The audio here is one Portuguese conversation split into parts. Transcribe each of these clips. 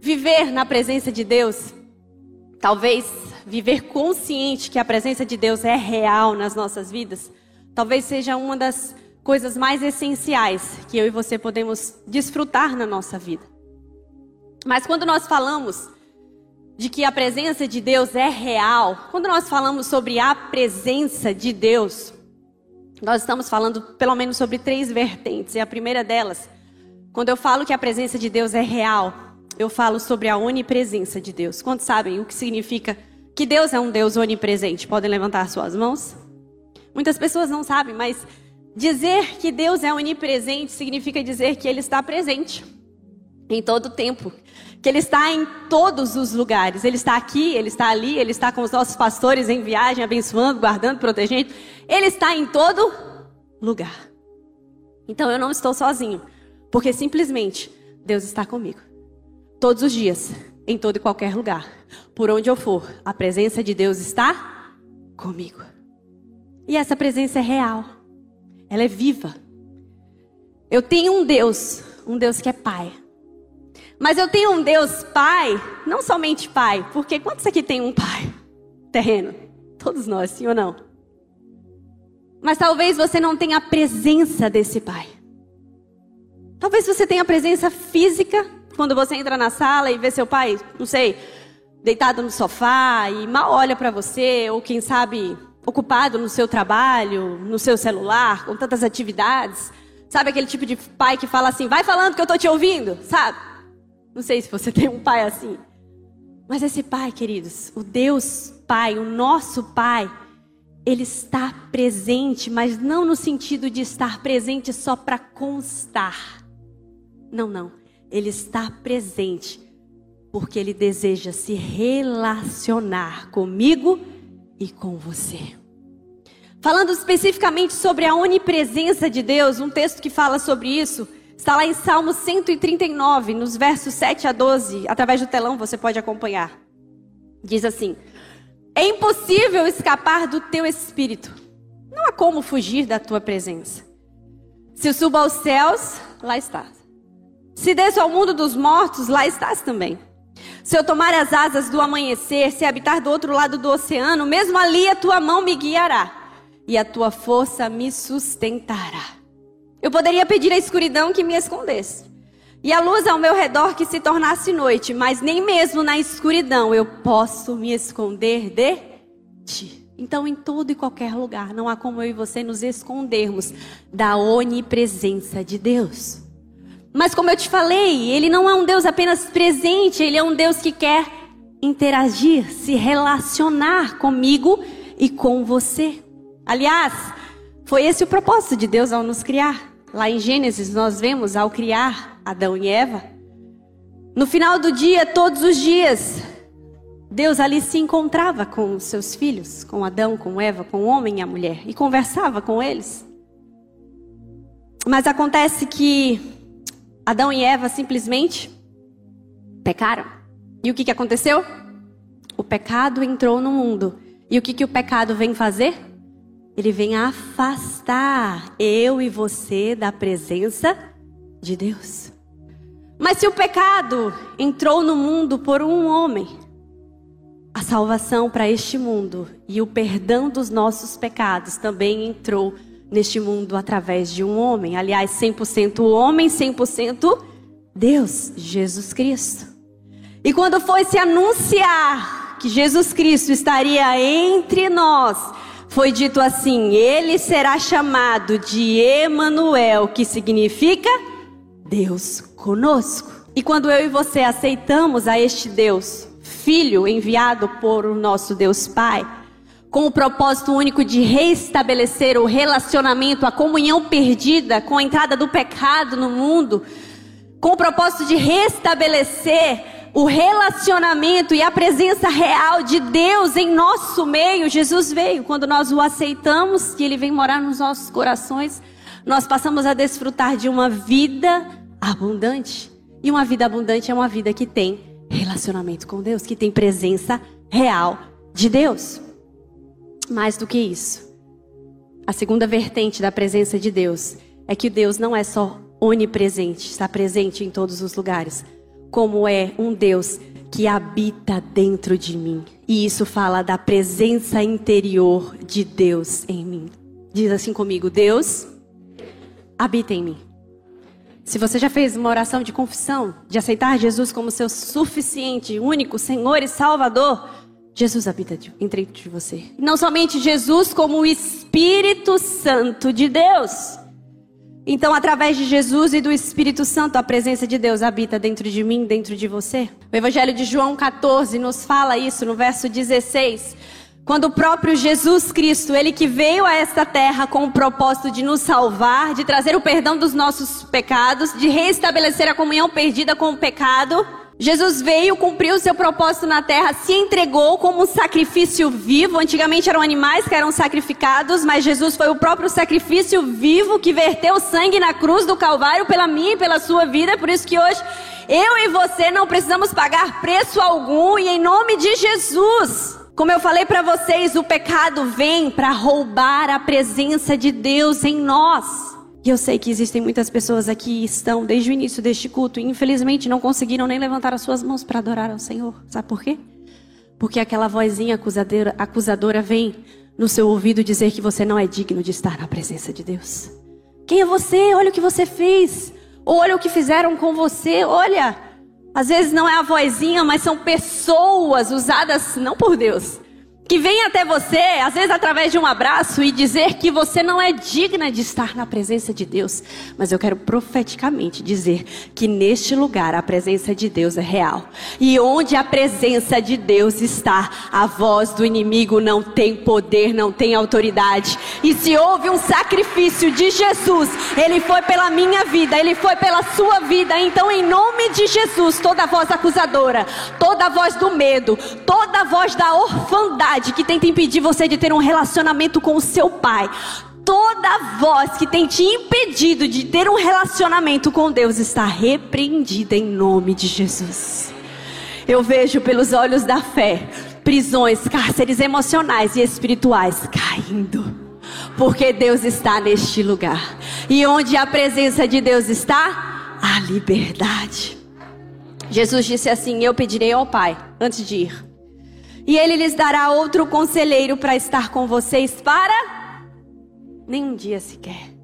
Viver na presença de Deus, talvez viver consciente que a presença de Deus é real nas nossas vidas, talvez seja uma das coisas mais essenciais que eu e você podemos desfrutar na nossa vida. Mas quando nós falamos de que a presença de Deus é real, quando nós falamos sobre a presença de Deus, nós estamos falando pelo menos sobre três vertentes. E a primeira delas, quando eu falo que a presença de Deus é real, eu falo sobre a onipresença de Deus. Quantos sabem o que significa que Deus é um Deus onipresente? Podem levantar suas mãos? Muitas pessoas não sabem, mas dizer que Deus é onipresente significa dizer que Ele está presente em todo o tempo, que Ele está em todos os lugares. Ele está aqui, Ele está ali, Ele está com os nossos pastores em viagem, abençoando, guardando, protegendo. Ele está em todo lugar. Então eu não estou sozinho, porque simplesmente Deus está comigo. Todos os dias, em todo e qualquer lugar, por onde eu for, a presença de Deus está comigo. E essa presença é real. Ela é viva. Eu tenho um Deus, um Deus que é Pai. Mas eu tenho um Deus Pai, não somente Pai, porque quantos aqui tem um Pai terreno? Todos nós, sim ou não? Mas talvez você não tenha a presença desse Pai. Talvez você tenha a presença física, quando você entra na sala e vê seu pai, não sei, deitado no sofá e mal olha para você, ou quem sabe ocupado no seu trabalho, no seu celular, com tantas atividades. Sabe aquele tipo de pai que fala assim: vai falando que eu tô te ouvindo, sabe? Não sei se você tem um pai assim. Mas esse pai, queridos, o Deus Pai, o nosso Pai, ele está presente, mas não no sentido de estar presente só para constar. Não, não. Ele está presente porque ele deseja se relacionar comigo e com você. Falando especificamente sobre a onipresença de Deus, um texto que fala sobre isso está lá em Salmo 139, nos versos 7 a 12. Através do telão você pode acompanhar. Diz assim: É impossível escapar do teu espírito. Não há como fugir da tua presença. Se eu subo aos céus, lá estás. Se desço ao mundo dos mortos, lá estás também. Se eu tomar as asas do amanhecer, se habitar do outro lado do oceano, mesmo ali a tua mão me guiará e a tua força me sustentará. Eu poderia pedir à escuridão que me escondesse e a luz ao meu redor que se tornasse noite, mas nem mesmo na escuridão eu posso me esconder de ti. Então, em todo e qualquer lugar, não há como eu e você nos escondermos da onipresença de Deus. Mas como eu te falei, ele não é um Deus apenas presente, ele é um Deus que quer interagir, se relacionar comigo e com você. Aliás, foi esse o propósito de Deus ao nos criar. Lá em Gênesis nós vemos ao criar Adão e Eva, no final do dia, todos os dias, Deus ali se encontrava com os seus filhos, com Adão, com Eva, com o homem e a mulher, e conversava com eles. Mas acontece que Adão e Eva simplesmente pecaram. E o que, que aconteceu? O pecado entrou no mundo. E o que, que o pecado vem fazer? Ele vem afastar eu e você da presença de Deus. Mas se o pecado entrou no mundo por um homem, a salvação para este mundo e o perdão dos nossos pecados também entrou neste mundo através de um homem. Aliás, 100% homem, 100% Deus, Jesus Cristo. E quando foi se anunciar que Jesus Cristo estaria entre nós, foi dito assim: Ele será chamado de Emanuel, que significa Deus conosco. E quando eu e você aceitamos a este Deus, Filho enviado por o nosso Deus Pai, com o propósito único de restabelecer o relacionamento, a comunhão perdida com a entrada do pecado no mundo, com o propósito de restabelecer o relacionamento e a presença real de Deus em nosso meio. Jesus veio quando nós o aceitamos, que ele vem morar nos nossos corações, nós passamos a desfrutar de uma vida abundante. E uma vida abundante é uma vida que tem relacionamento com Deus, que tem presença real de Deus mais do que isso. A segunda vertente da presença de Deus é que Deus não é só onipresente, está presente em todos os lugares. como é um Deus que habita dentro de mim. E isso fala da presença interior de Deus em mim. Diz assim comigo: Deus habita em mim. Se você já fez uma oração de confissão, de aceitar Jesus como seu suficiente, único Senhor e Salvador, Jesus habita dentro de você. Não somente Jesus, como o Espírito Santo de Deus. Então, através de Jesus e do Espírito Santo, a presença de Deus habita dentro de mim, dentro de você. O Evangelho de João 14 nos fala isso no verso 16. Quando o próprio Jesus Cristo, ele que veio a esta terra com o propósito de nos salvar, de trazer o perdão dos nossos pecados, de restabelecer a comunhão perdida com o pecado, Jesus veio, cumpriu o seu propósito na terra, se entregou como um sacrifício vivo. Antigamente eram animais que eram sacrificados, mas Jesus foi o próprio sacrifício vivo que verteu sangue na cruz do Calvário pela minha e pela sua vida. Por isso que hoje eu e você não precisamos pagar preço algum e em nome de Jesus. Como eu falei para vocês, o pecado vem para roubar a presença de Deus em nós. E eu sei que existem muitas pessoas aqui que estão desde o início deste culto e infelizmente não conseguiram nem levantar as suas mãos para adorar ao Senhor. Sabe por quê? Porque aquela vozinha acusadora, acusadora vem no seu ouvido dizer que você não é digno de estar na presença de Deus. Quem é você? Olha o que você fez. Olha o que fizeram com você. Olha. Às vezes não é a vozinha, mas são pessoas usadas não por Deus, que vem até você, às vezes através de um abraço, e dizer que você não é digna de estar na presença de Deus. Mas eu quero profeticamente dizer que neste lugar a presença de Deus é real. E onde a presença de Deus está, a voz do inimigo não tem poder, não tem autoridade. E se houve um sacrifício de Jesus, ele foi pela minha vida, ele foi pela sua vida. Então, em nome de Jesus, toda voz acusadora, toda voz do medo, toda voz da orfandade, que tenta impedir você de ter um relacionamento com o seu pai, toda voz que tem te impedido de ter um relacionamento com Deus está repreendida em nome de Jesus. Eu vejo pelos olhos da fé prisões, cárceres emocionais e espirituais caindo. Porque Deus está neste lugar. E onde a presença de Deus está, a liberdade. Jesus disse assim: Eu pedirei ao Pai, antes de ir, e ele lhes dará outro conselheiro para estar com vocês para nenhum dia sequer.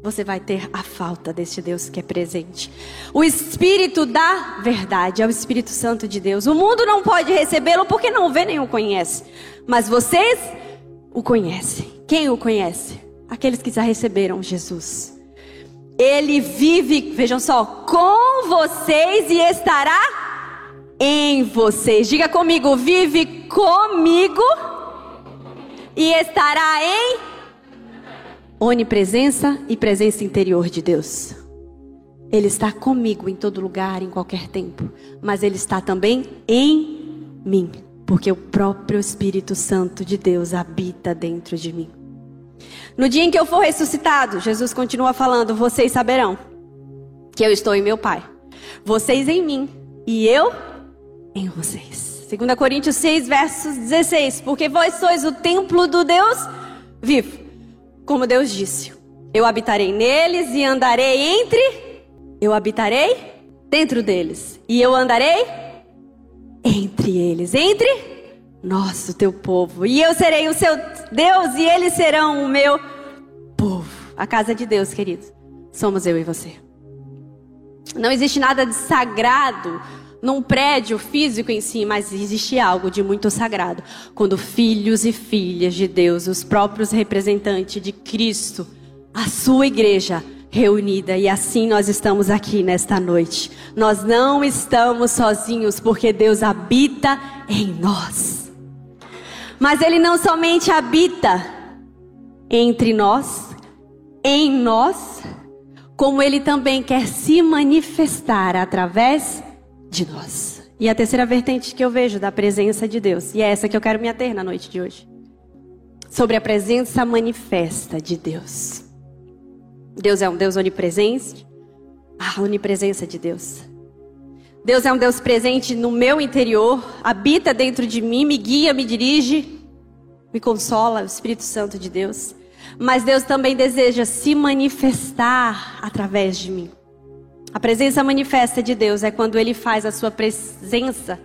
Você vai ter a falta deste Deus que é presente. O Espírito da verdade é o Espírito Santo de Deus. O mundo não pode recebê-lo porque não vê nem o conhece. Mas vocês o conhecem. Quem o conhece? Aqueles que já receberam Jesus. Ele vive, vejam só, com vocês e estará em vocês. Diga comigo, vive comigo e estará em onipresença e presença interior de Deus. Ele está comigo em todo lugar, em qualquer tempo, mas ele está também em mim, porque o próprio Espírito Santo de Deus habita dentro de mim. No dia em que eu for ressuscitado, Jesus continua falando: vocês saberão que eu estou em meu Pai, vocês em mim e eu em vocês. 2 Coríntios 6, versos 16. Porque vós sois o templo do Deus vivo. Como Deus disse: Eu habitarei neles e andarei entre. Eu habitarei dentro deles. E eu andarei entre eles. Entre nós, o teu povo. E eu serei o seu Deus e eles serão o meu povo. A casa de Deus, querido. Somos eu e você. Não existe nada de sagrado num prédio físico em si, mas existe algo de muito sagrado. Quando filhos e filhas de Deus, os próprios representantes de Cristo, a sua igreja reunida, e assim nós estamos aqui nesta noite. Nós não estamos sozinhos, porque Deus habita em nós. Mas Ele não somente habita entre nós, em nós, como Ele também quer se manifestar através de nós. E a terceira vertente que eu vejo da presença de Deus, e é essa que eu quero me ater na noite de hoje, sobre a presença manifesta de Deus. Deus é um Deus onipresente, a onipresença de Deus. Deus é um Deus presente no meu interior, habita dentro de mim, me guia, me dirige, me consola, o Espírito Santo de Deus. Mas Deus também deseja se manifestar através de mim. A presença manifesta de Deus é quando ele faz a sua presença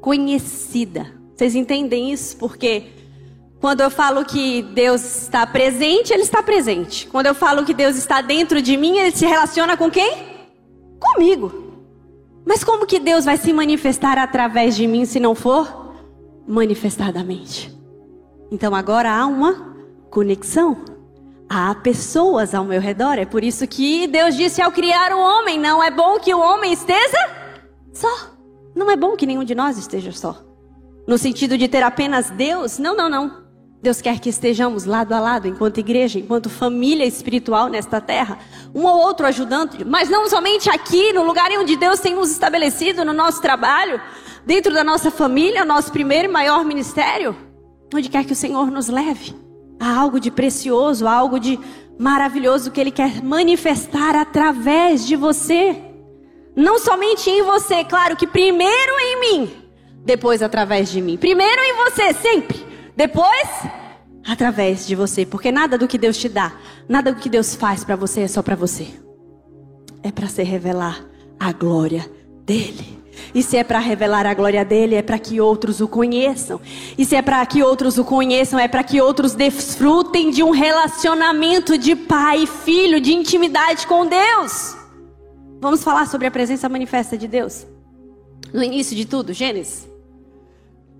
conhecida. Vocês entendem isso? Porque quando eu falo que Deus está presente, ele está presente. Quando eu falo que Deus está dentro de mim, ele se relaciona com quem? Comigo. Mas como que Deus vai se manifestar através de mim se não for manifestadamente? Então agora há uma conexão. Há pessoas ao meu redor. É por isso que Deus disse ao criar o homem: não é bom que o homem esteja só. Não é bom que nenhum de nós esteja só. No sentido de ter apenas Deus? Não, não, não. Deus quer que estejamos lado a lado, enquanto igreja, enquanto família espiritual nesta terra, um ou outro ajudando, mas não somente aqui, no lugar onde Deus tem nos estabelecido, no nosso trabalho, dentro da nossa família, nosso primeiro e maior ministério, onde quer que o Senhor nos leve. Há algo de precioso, há algo de maravilhoso que Ele quer manifestar através de você. Não somente em você, claro que primeiro em mim, depois através de mim. Primeiro em você, sempre. Depois, através de você, porque nada do que Deus te dá, nada do que Deus faz para você é só para você. É para se revelar a glória dele. E se é para revelar a glória dele, é para que outros o conheçam. E se é para que outros o conheçam, é para que outros desfrutem de um relacionamento de pai e filho, de intimidade com Deus. Vamos falar sobre a presença manifesta de Deus. No início de tudo, Gênesis.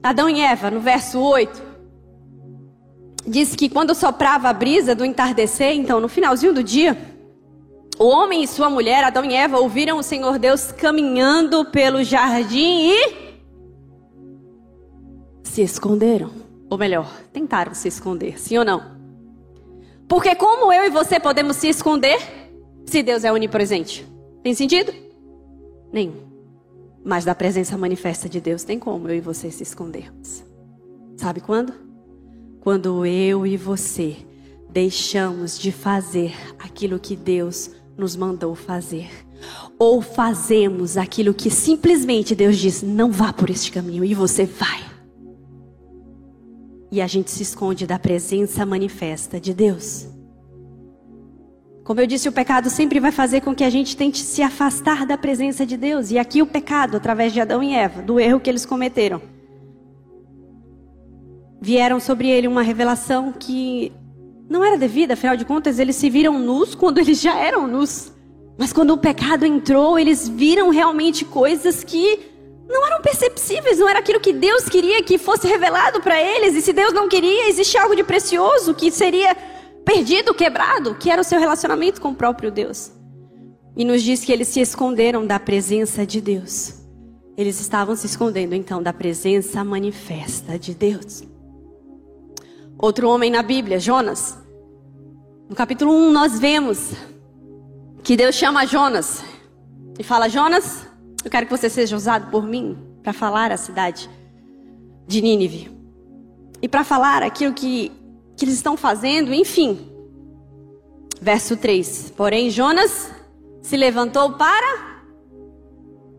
Adão e Eva, no verso 8 diz que quando soprava a brisa do entardecer, então no finalzinho do dia, o homem e sua mulher, Adão e Eva, ouviram o Senhor Deus caminhando pelo jardim e se esconderam. Ou melhor, tentaram se esconder, sim ou não? Porque como eu e você podemos se esconder se Deus é onipresente? Tem sentido? Nenhum. Mas da presença manifesta de Deus tem como eu e você se escondermos. Sabe quando? quando eu e você deixamos de fazer aquilo que Deus nos mandou fazer. Ou fazemos aquilo que simplesmente Deus diz: não vá por este caminho, e você vai. E a gente se esconde da presença manifesta de Deus. Como eu disse, o pecado sempre vai fazer com que a gente tente se afastar da presença de Deus. E aqui o pecado, através de Adão e Eva, do erro que eles cometeram vieram sobre ele uma revelação que não era devida, afinal de contas, eles se viram nus quando eles já eram nus. Mas quando o pecado entrou, eles viram realmente coisas que não eram perceptíveis, não era aquilo que Deus queria que fosse revelado para eles. E se Deus não queria, existe algo de precioso que seria perdido, quebrado, que era o seu relacionamento com o próprio Deus. E nos diz que eles se esconderam da presença de Deus. Eles estavam se escondendo então da presença manifesta de Deus. Outro homem na Bíblia, Jonas. No capítulo 1 nós vemos que Deus chama Jonas e fala: Jonas, eu quero que você seja usado por mim para falar a cidade de Nínive e para falar aquilo que, que eles estão fazendo, enfim. Verso 3: Porém, Jonas se levantou para,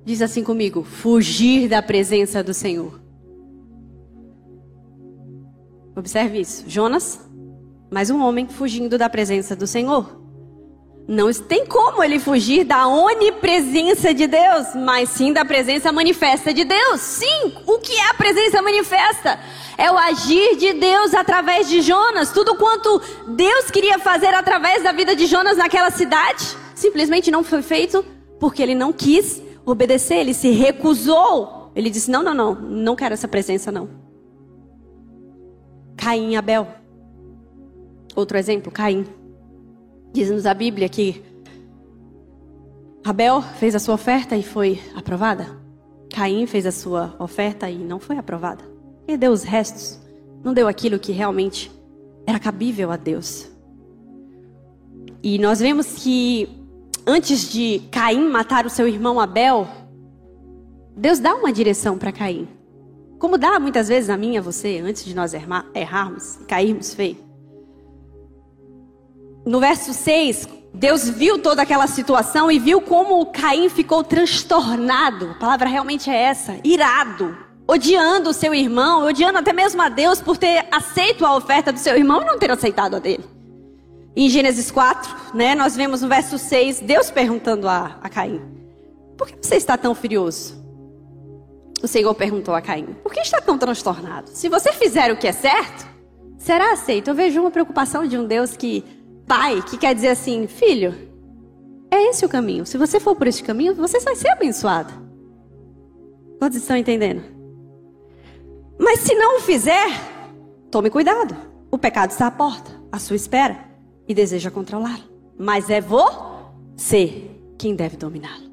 diz assim comigo, fugir da presença do Senhor. Observe isso. Jonas, mais um homem fugindo da presença do Senhor. Não tem como ele fugir da onipresença de Deus, mas sim da presença manifesta de Deus. Sim, o que é a presença manifesta? É o agir de Deus através de Jonas. Tudo quanto Deus queria fazer através da vida de Jonas naquela cidade, simplesmente não foi feito porque ele não quis obedecer, ele se recusou. Ele disse: Não, não, não, não quero essa presença, não. Caim e Abel. Outro exemplo, Caim. Diz-nos a Bíblia que Abel fez a sua oferta e foi aprovada. Caim fez a sua oferta e não foi aprovada. E deu os restos. Não deu aquilo que realmente era cabível a Deus. E nós vemos que antes de Caim matar o seu irmão Abel, Deus dá uma direção para Caim. Como dá muitas vezes a mim e a você, antes de nós errarmos, cairmos feio. No verso 6, Deus viu toda aquela situação e viu como Caim ficou transtornado. A palavra realmente é essa, irado, odiando o seu irmão, odiando até mesmo a Deus por ter aceito a oferta do seu irmão e não ter aceitado a dele. Em Gênesis 4, né, nós vemos no verso 6, Deus perguntando a, a Caim: Por que você está tão furioso? O Senhor perguntou a Caim: Por que está tão transtornado? Se você fizer o que é certo, será aceito. Eu vejo uma preocupação de um Deus que, pai, que quer dizer assim: Filho, é esse o caminho. Se você for por este caminho, você vai ser abençoado. Quantos estão entendendo? Mas se não o fizer, tome cuidado. O pecado está à porta, à sua espera, e deseja controlá-lo. Mas é você quem deve dominá-lo.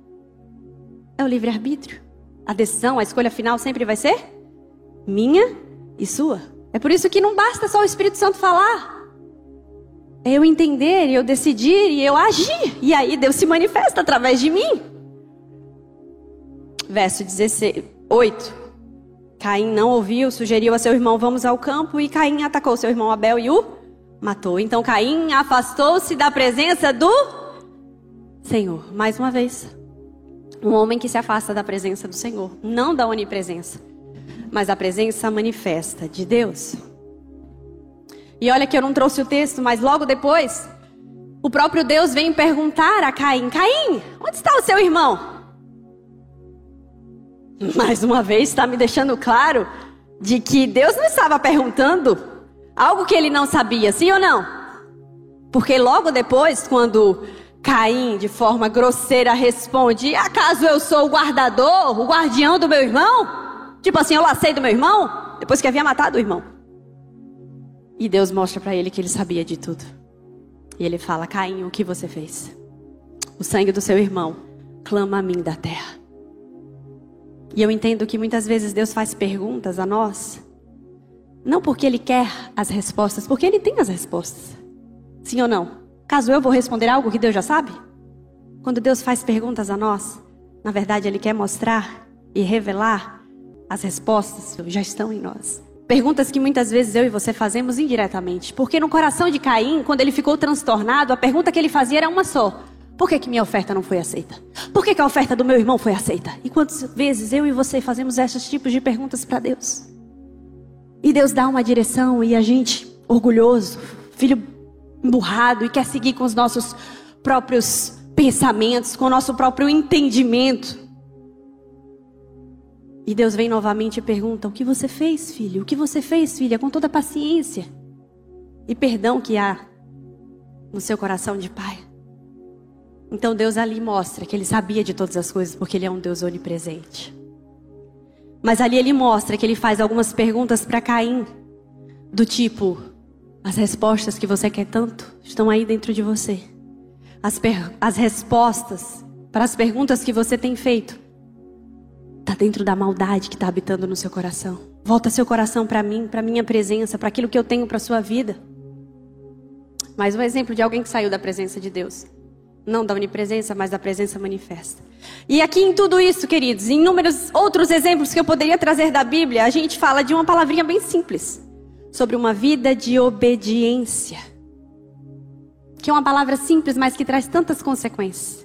É o livre-arbítrio. A decisão, a escolha final sempre vai ser minha e sua. É por isso que não basta só o Espírito Santo falar. É eu entender, eu decidir e eu agir. E aí Deus se manifesta através de mim. Verso 16, 8. Caim não ouviu, sugeriu a seu irmão: Vamos ao campo. E Caim atacou seu irmão Abel e o matou. Então Caim afastou-se da presença do Senhor. Mais uma vez. Um homem que se afasta da presença do Senhor. Não da onipresença, mas da presença manifesta de Deus. E olha que eu não trouxe o texto, mas logo depois, o próprio Deus vem perguntar a Caim: Caim, onde está o seu irmão? Mais uma vez está me deixando claro de que Deus não estava perguntando algo que ele não sabia, sim ou não? Porque logo depois, quando Caim, de forma grosseira, responde: Acaso eu sou o guardador, o guardião do meu irmão? Tipo assim, eu lacei do meu irmão? Depois que havia matado o irmão. E Deus mostra para ele que ele sabia de tudo. E ele fala: Caim, o que você fez? O sangue do seu irmão clama a mim da terra. E eu entendo que muitas vezes Deus faz perguntas a nós, não porque Ele quer as respostas, porque Ele tem as respostas. Sim ou não? Caso eu vou responder algo que Deus já sabe? Quando Deus faz perguntas a nós, na verdade Ele quer mostrar e revelar as respostas que já estão em nós. Perguntas que muitas vezes eu e você fazemos indiretamente. Porque no coração de Caim, quando ele ficou transtornado, a pergunta que ele fazia era uma só: Por que, que minha oferta não foi aceita? Por que, que a oferta do meu irmão foi aceita? E quantas vezes eu e você fazemos esses tipos de perguntas para Deus? E Deus dá uma direção e a gente, orgulhoso, filho emburrado e quer seguir com os nossos próprios pensamentos, com o nosso próprio entendimento. E Deus vem novamente e pergunta: O que você fez, filho? O que você fez, filha? Com toda a paciência e perdão que há no seu coração de pai. Então Deus ali mostra que ele sabia de todas as coisas, porque ele é um Deus onipresente. Mas ali ele mostra que ele faz algumas perguntas para Caim, do tipo: As respostas que você quer tanto estão aí dentro de você. As, as respostas para as perguntas que você tem feito Está dentro da maldade que está habitando no seu coração. Volta seu coração para mim, para minha presença, para aquilo que eu tenho para sua vida. Mais um exemplo de alguém que saiu da presença de Deus. Não da onipresença, mas da presença manifesta. E aqui em tudo isso, queridos, em inúmeros outros exemplos que eu poderia trazer da Bíblia, a gente fala de uma palavrinha bem simples. Sobre uma vida de obediência. Que é uma palavra simples, mas que traz tantas consequências.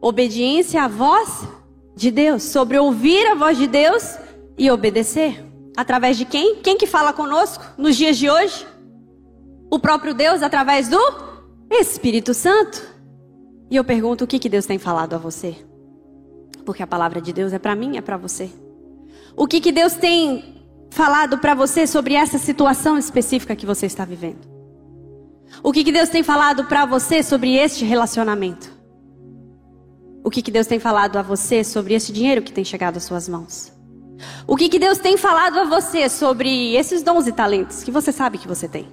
Obediência à voz de Deus, sobre ouvir a voz de Deus e obedecer. Através de quem? Quem que fala conosco nos dias de hoje? O próprio Deus através do Espírito Santo. E eu pergunto o que que Deus tem falado a você? Porque a palavra de Deus é para mim, é para você. O que que Deus tem falado para você sobre essa situação específica que você está vivendo? O que que Deus tem falado para você sobre este relacionamento? O que, que Deus tem falado a você sobre esse dinheiro que tem chegado às suas mãos? O que, que Deus tem falado a você sobre esses dons e talentos que você sabe que você tem?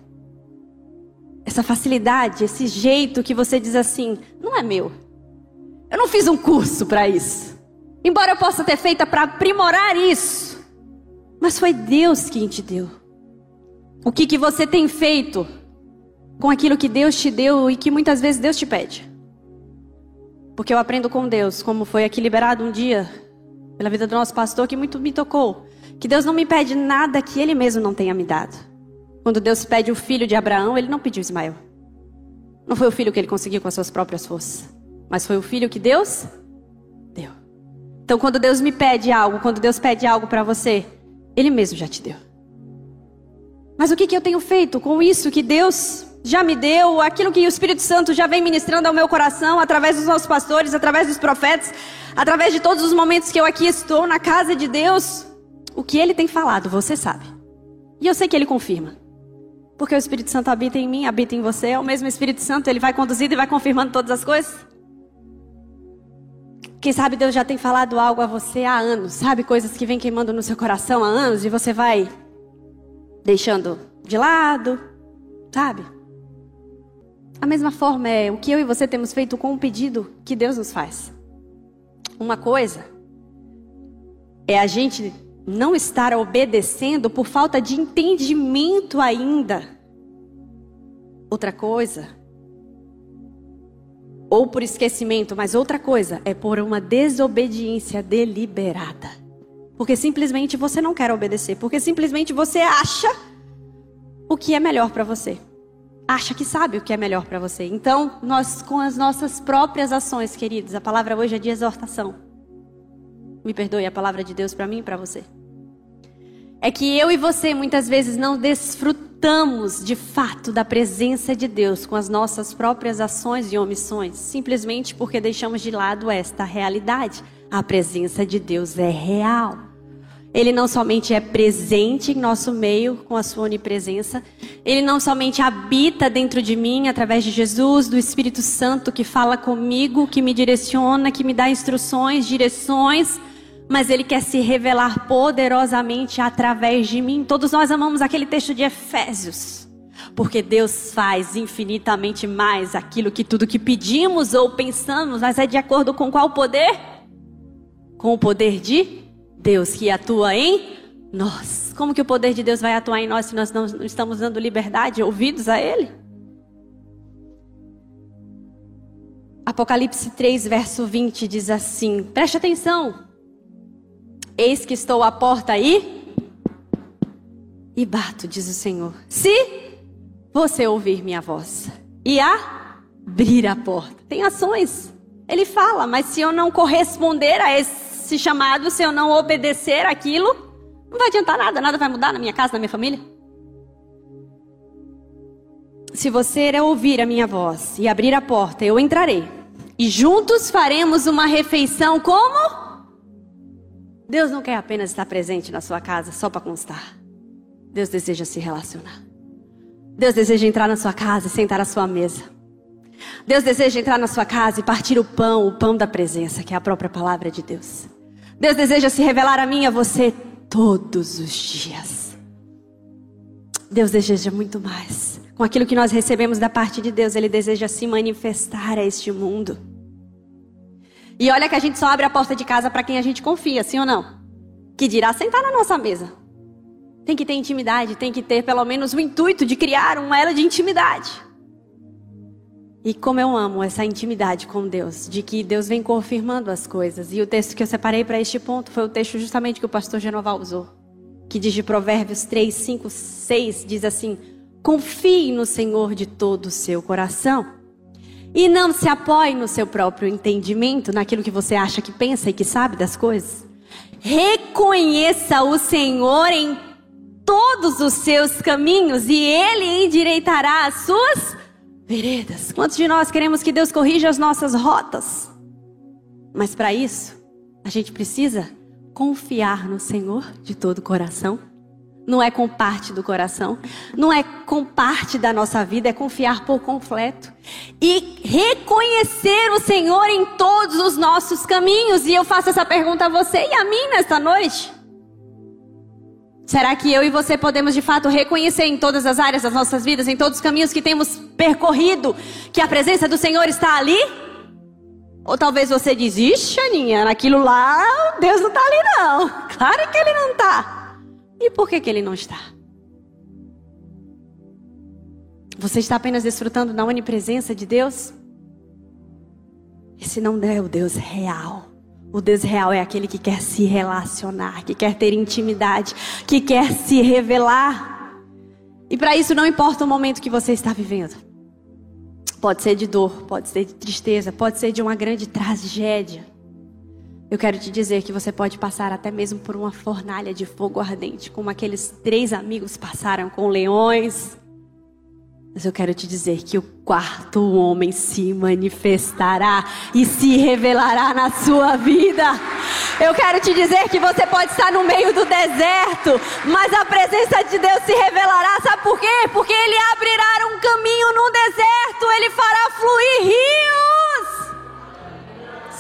Essa facilidade, esse jeito que você diz assim, não é meu. Eu não fiz um curso para isso. Embora eu possa ter feito para aprimorar isso. Mas foi Deus quem te deu. O que, que você tem feito com aquilo que Deus te deu e que muitas vezes Deus te pede? Porque eu aprendo com Deus, como foi aqui liberado um dia pela vida do nosso pastor, que muito me tocou. Que Deus não me pede nada que Ele mesmo não tenha me dado. Quando Deus pede o filho de Abraão, Ele não pediu Ismael. Não foi o filho que ele conseguiu com as suas próprias forças. Mas foi o filho que Deus deu. Então, quando Deus me pede algo, quando Deus pede algo para você, Ele mesmo já te deu. Mas o que, que eu tenho feito com isso que Deus já me deu, aquilo que o Espírito Santo já vem ministrando ao meu coração, através dos nossos pastores, através dos profetas, através de todos os momentos que eu aqui estou na casa de Deus, o que ele tem falado, você sabe. E eu sei que ele confirma. Porque o Espírito Santo habita em mim, habita em você, é o mesmo Espírito Santo, ele vai conduzindo e vai confirmando todas as coisas. Quem sabe Deus já tem falado algo a você há anos, sabe? Coisas que vem queimando no seu coração há anos e você vai deixando de lado, sabe? A mesma forma é o que eu e você temos feito com o pedido que Deus nos faz. Uma coisa é a gente não estar obedecendo por falta de entendimento ainda. Outra coisa, ou por esquecimento, mas outra coisa é por uma desobediência deliberada. Porque simplesmente você não quer obedecer, porque simplesmente você acha o que é melhor para você. Acha que sabe o que é melhor para você. Então, nós com as nossas próprias ações, queridos, a palavra hoje é de exortação. Me perdoe a palavra de Deus para mim e para você é que eu e você muitas vezes não desfrutamos de fato da presença de Deus com as nossas próprias ações e omissões, simplesmente porque deixamos de lado esta realidade. A presença de Deus é real. Ele não somente é presente em nosso meio com a sua onipresença, ele não somente habita dentro de mim através de Jesus, do Espírito Santo que fala comigo, que me direciona, que me dá instruções, direções, mas Ele quer se revelar poderosamente através de mim. Todos nós amamos aquele texto de Efésios. Porque Deus faz infinitamente mais aquilo que tudo que pedimos ou pensamos, mas é de acordo com qual poder? Com o poder de Deus que atua em nós. Como que o poder de Deus vai atuar em nós se nós não estamos dando liberdade, ouvidos a Ele? Apocalipse 3, verso 20 diz assim: preste atenção. Eis que estou à porta aí e bato, diz o Senhor. Se você ouvir minha voz e abrir a porta, tem ações. Ele fala, mas se eu não corresponder a esse chamado, se eu não obedecer aquilo, não vai adiantar nada, nada vai mudar na minha casa, na minha família. Se você ouvir a minha voz e abrir a porta, eu entrarei. E juntos faremos uma refeição como? Deus não quer apenas estar presente na sua casa só para constar. Deus deseja se relacionar. Deus deseja entrar na sua casa e sentar à sua mesa. Deus deseja entrar na sua casa e partir o pão, o pão da presença, que é a própria palavra de Deus. Deus deseja se revelar a mim e a você todos os dias. Deus deseja muito mais. Com aquilo que nós recebemos da parte de Deus, Ele deseja se manifestar a este mundo. E olha que a gente só abre a porta de casa para quem a gente confia, sim ou não? Que dirá sentar na nossa mesa. Tem que ter intimidade, tem que ter pelo menos o intuito de criar uma ela de intimidade. E como eu amo essa intimidade com Deus, de que Deus vem confirmando as coisas. E o texto que eu separei para este ponto foi o texto justamente que o pastor Genoval usou, que diz de Provérbios 3, 5, 6, diz assim: Confie no Senhor de todo o seu coração e não se apoie no seu próprio entendimento, naquilo que você acha que pensa e que sabe das coisas. Reconheça o Senhor em todos os seus caminhos e Ele endireitará as suas veredas. Quantos de nós queremos que Deus corrija as nossas rotas? Mas para isso, a gente precisa confiar no Senhor de todo o coração não é com parte do coração, não é com parte da nossa vida, é confiar por completo e reconhecer o Senhor em todos os nossos caminhos. E eu faço essa pergunta a você e a mim nesta noite. Será que eu e você podemos de fato reconhecer em todas as áreas das nossas vidas, em todos os caminhos que temos percorrido, que a presença do Senhor está ali? Ou talvez você desista, Aninha, naquilo lá, Deus não está ali não. Claro que Ele não está. E por que, que ele não está? Você está apenas desfrutando da onipresença de Deus? Esse não é o Deus real. O Deus real é aquele que quer se relacionar, que quer ter intimidade, que quer se revelar. E para isso não importa o momento que você está vivendo. Pode ser de dor, pode ser de tristeza, pode ser de uma grande tragédia. Eu quero te dizer que você pode passar até mesmo por uma fornalha de fogo ardente, como aqueles três amigos passaram com leões, Mas eu quero te dizer que o quarto homem se manifestará e se revelará na sua vida. Eu quero te dizer que você pode estar no meio do deserto, mas a presença de Deus se revelará. Sabe por quê? Porque Ele abrirá um caminho no deserto, Ele fará fluir rios.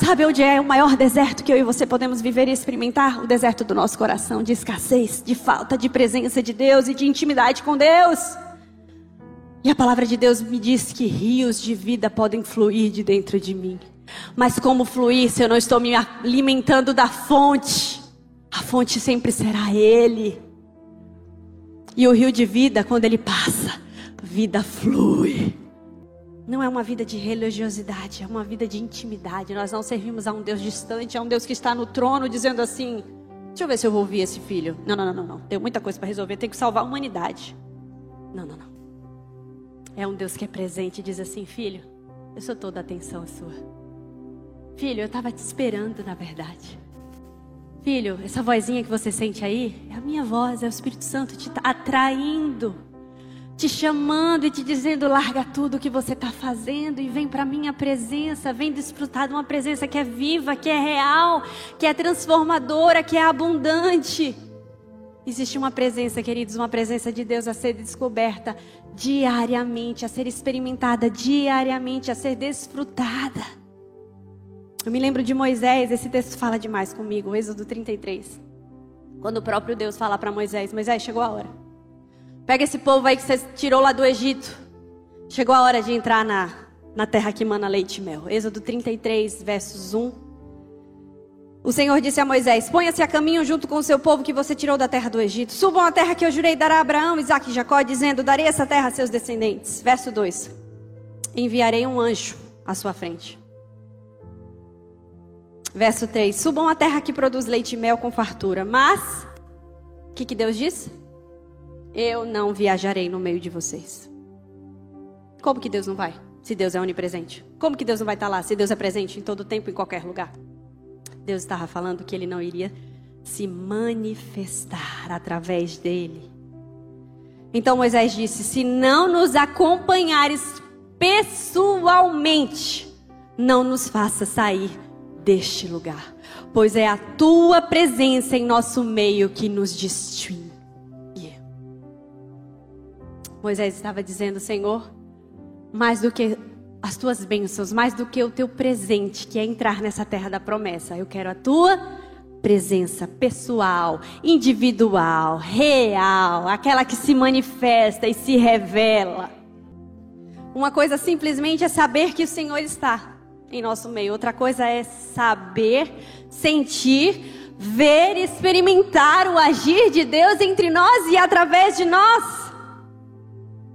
Sabe onde é o maior deserto que eu e você podemos viver e experimentar? O deserto do nosso coração, de escassez, de falta de presença de Deus e de intimidade com Deus. E a palavra de Deus me diz que rios de vida podem fluir de dentro de mim. Mas como fluir se eu não estou me alimentando da fonte? A fonte sempre será Ele. E o rio de vida, quando ele passa, vida flui. Não é uma vida de religiosidade, é uma vida de intimidade. Nós não servimos a um Deus distante, a um Deus que está no trono dizendo assim: Deixa eu ver se eu vou ouvir esse filho. Não, não, não, não, não. Muita coisa para resolver, tenho que salvar a humanidade. Não, não, não. É um Deus que é presente e diz assim: Filho, eu sou toda atenção sua. Filho, eu estava te esperando, na verdade. Filho, essa vozinha que você sente aí é a minha voz, é o Espírito Santo te atraindo, te chamando e te dizendo: larga tudo o que você está fazendo e vem para a minha presença, vem desfrutar de uma presença que é viva, que é real, que é transformadora, que é abundante. Existe uma presença, queridos, uma presença de Deus a ser descoberta diariamente, a ser experimentada diariamente, a ser desfrutada. Eu me lembro de Moisés, esse texto fala demais comigo, Êxodo 33. Quando o próprio Deus fala para Moisés: Moisés, chegou a hora. Pega esse povo aí que você tirou lá do Egito. Chegou a hora de entrar na, na terra que mana leite e mel. Êxodo 33, versos 1 o Senhor disse a Moisés: Ponha-se a caminho junto com o seu povo que você tirou da terra do Egito. Subam a terra que eu jurei dar a Abraão, Isaac e Jacó, dizendo: Darei essa terra a seus descendentes. Verso 2: Enviarei um anjo à sua frente. Verso 3: Subam a terra que produz leite e mel com fartura. Mas, o que, que Deus disse? Eu não viajarei no meio de vocês. Como que Deus não vai? Se Deus é onipresente. Como que Deus não vai estar lá? Se Deus é presente em todo tempo, em qualquer lugar. Deus estava falando que ele não iria se manifestar através dele. Então Moisés disse: Se não nos acompanhares pessoalmente, não nos faça sair deste lugar, pois é a tua presença em nosso meio que nos distingue. Moisés estava dizendo: Senhor, mais do que as tuas bênçãos, mais do que o teu presente, que é entrar nessa terra da promessa. Eu quero a tua presença pessoal, individual, real, aquela que se manifesta e se revela. Uma coisa simplesmente é saber que o Senhor está em nosso meio, outra coisa é saber, sentir, ver, experimentar o agir de Deus entre nós e através de nós.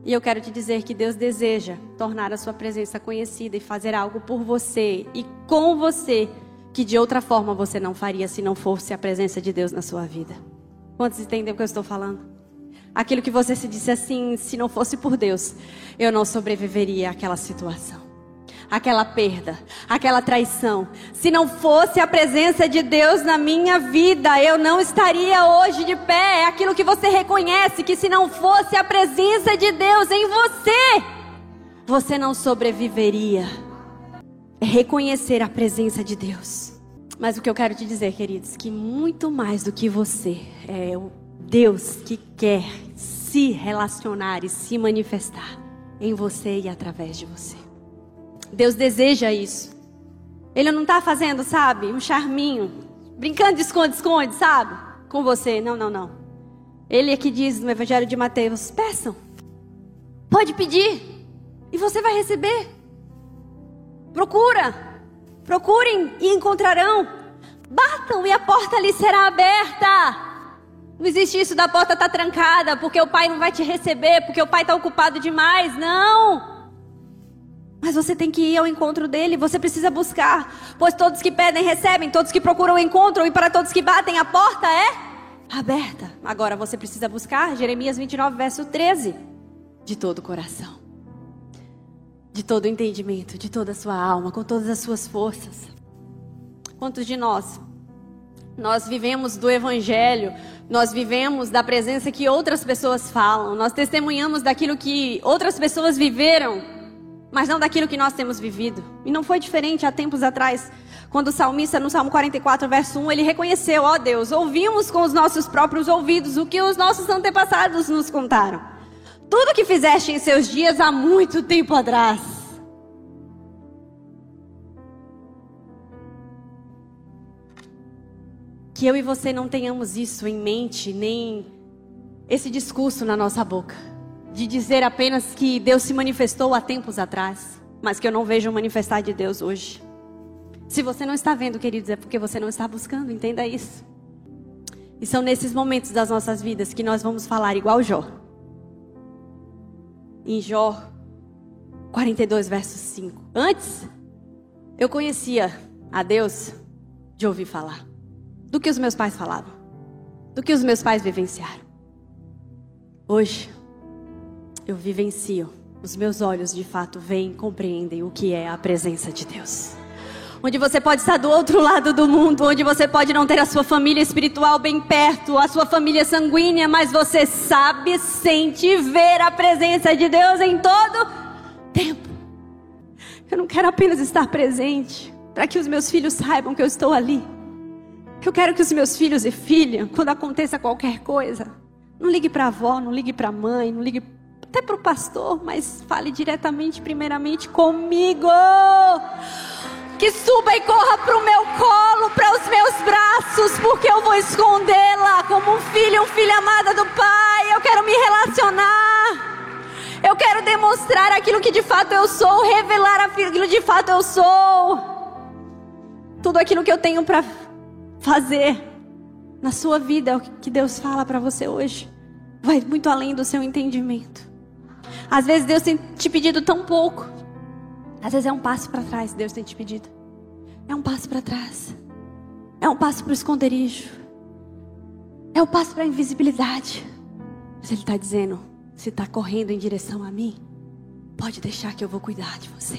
E eu quero te dizer que Deus deseja tornar a sua presença conhecida e fazer algo por você e com você que de outra forma você não faria se não fosse a presença de Deus na sua vida. Quantos entendem o que eu estou falando? Aquilo que você se disse assim, se não fosse por Deus, eu não sobreviveria àquela situação aquela perda, aquela traição. Se não fosse a presença de Deus na minha vida, eu não estaria hoje de pé. É aquilo que você reconhece que se não fosse a presença de Deus em você, você não sobreviveria. É reconhecer a presença de Deus. Mas o que eu quero te dizer, queridos, que muito mais do que você é o Deus que quer se relacionar e se manifestar em você e através de você. Deus deseja isso. Ele não está fazendo, sabe, um charminho, brincando de esconde-esconde, sabe, com você. Não, não, não. Ele é que diz no Evangelho de Mateus: peçam, pode pedir, e você vai receber. Procura, procurem e encontrarão. Batam e a porta lhe será aberta. Não existe isso da porta estar tá trancada, porque o pai não vai te receber, porque o pai está ocupado demais. Não. Mas você tem que ir ao encontro dele, você precisa buscar. Pois todos que pedem recebem, todos que procuram encontram, e para todos que batem a porta é aberta. Agora você precisa buscar Jeremias 29, verso 13. De todo o coração, de todo o entendimento, de toda a sua alma, com todas as suas forças. Quantos de nós Nós vivemos do Evangelho, nós vivemos da presença que outras pessoas falam, nós testemunhamos daquilo que outras pessoas viveram, mas não daquilo que nós temos vivido. E não foi diferente há tempos atrás, quando o salmista, no Salmo 44, verso 1, ele reconheceu: Ó oh Deus, ouvimos com os nossos próprios ouvidos o que os nossos antepassados nos contaram. Tudo que fizeste em seus dias há muito tempo atrás. Que eu e você não tenhamos isso em mente, nem esse discurso na nossa boca, de dizer apenas que Deus se manifestou há tempos atrás, mas que eu não vejo manifestar de Deus hoje. Se você não está vendo, queridos, é porque você não está buscando, entenda isso. E são nesses momentos das nossas vidas que nós vamos falar igual Jó. Em Jó 42, verso 5. Antes, eu conhecia a Deus de ouvir falar do que os meus pais falavam, do que os meus pais vivenciaram. Hoje, eu vivencio, os meus olhos de fato veem e compreendem o que é a presença de Deus. Onde você pode estar do outro lado do mundo, onde você pode não ter a sua família espiritual bem perto, a sua família sanguínea, mas você sabe, sente, ver a presença de Deus em todo tempo. Eu não quero apenas estar presente para que os meus filhos saibam que eu estou ali. Eu quero que os meus filhos e filha, quando aconteça qualquer coisa, não ligue para a avó, não ligue para a mãe, não ligue até para o pastor, mas fale diretamente, primeiramente comigo. Que suba e corra para o meu colo, para os meus braços, porque eu vou escondê-la como um filho, um filho amada do Pai. Eu quero me relacionar. Eu quero demonstrar aquilo que de fato eu sou, revelar aquilo que de fato eu sou. Tudo aquilo que eu tenho para fazer na sua vida é o que Deus fala para você hoje. Vai muito além do seu entendimento. Às vezes Deus tem te pedido tão pouco. Às vezes é um passo para trás Deus tem te pedido. É um passo para trás. É um passo para o esconderijo. É um passo para a invisibilidade. Mas Ele está dizendo: se está correndo em direção a mim, pode deixar que eu vou cuidar de você.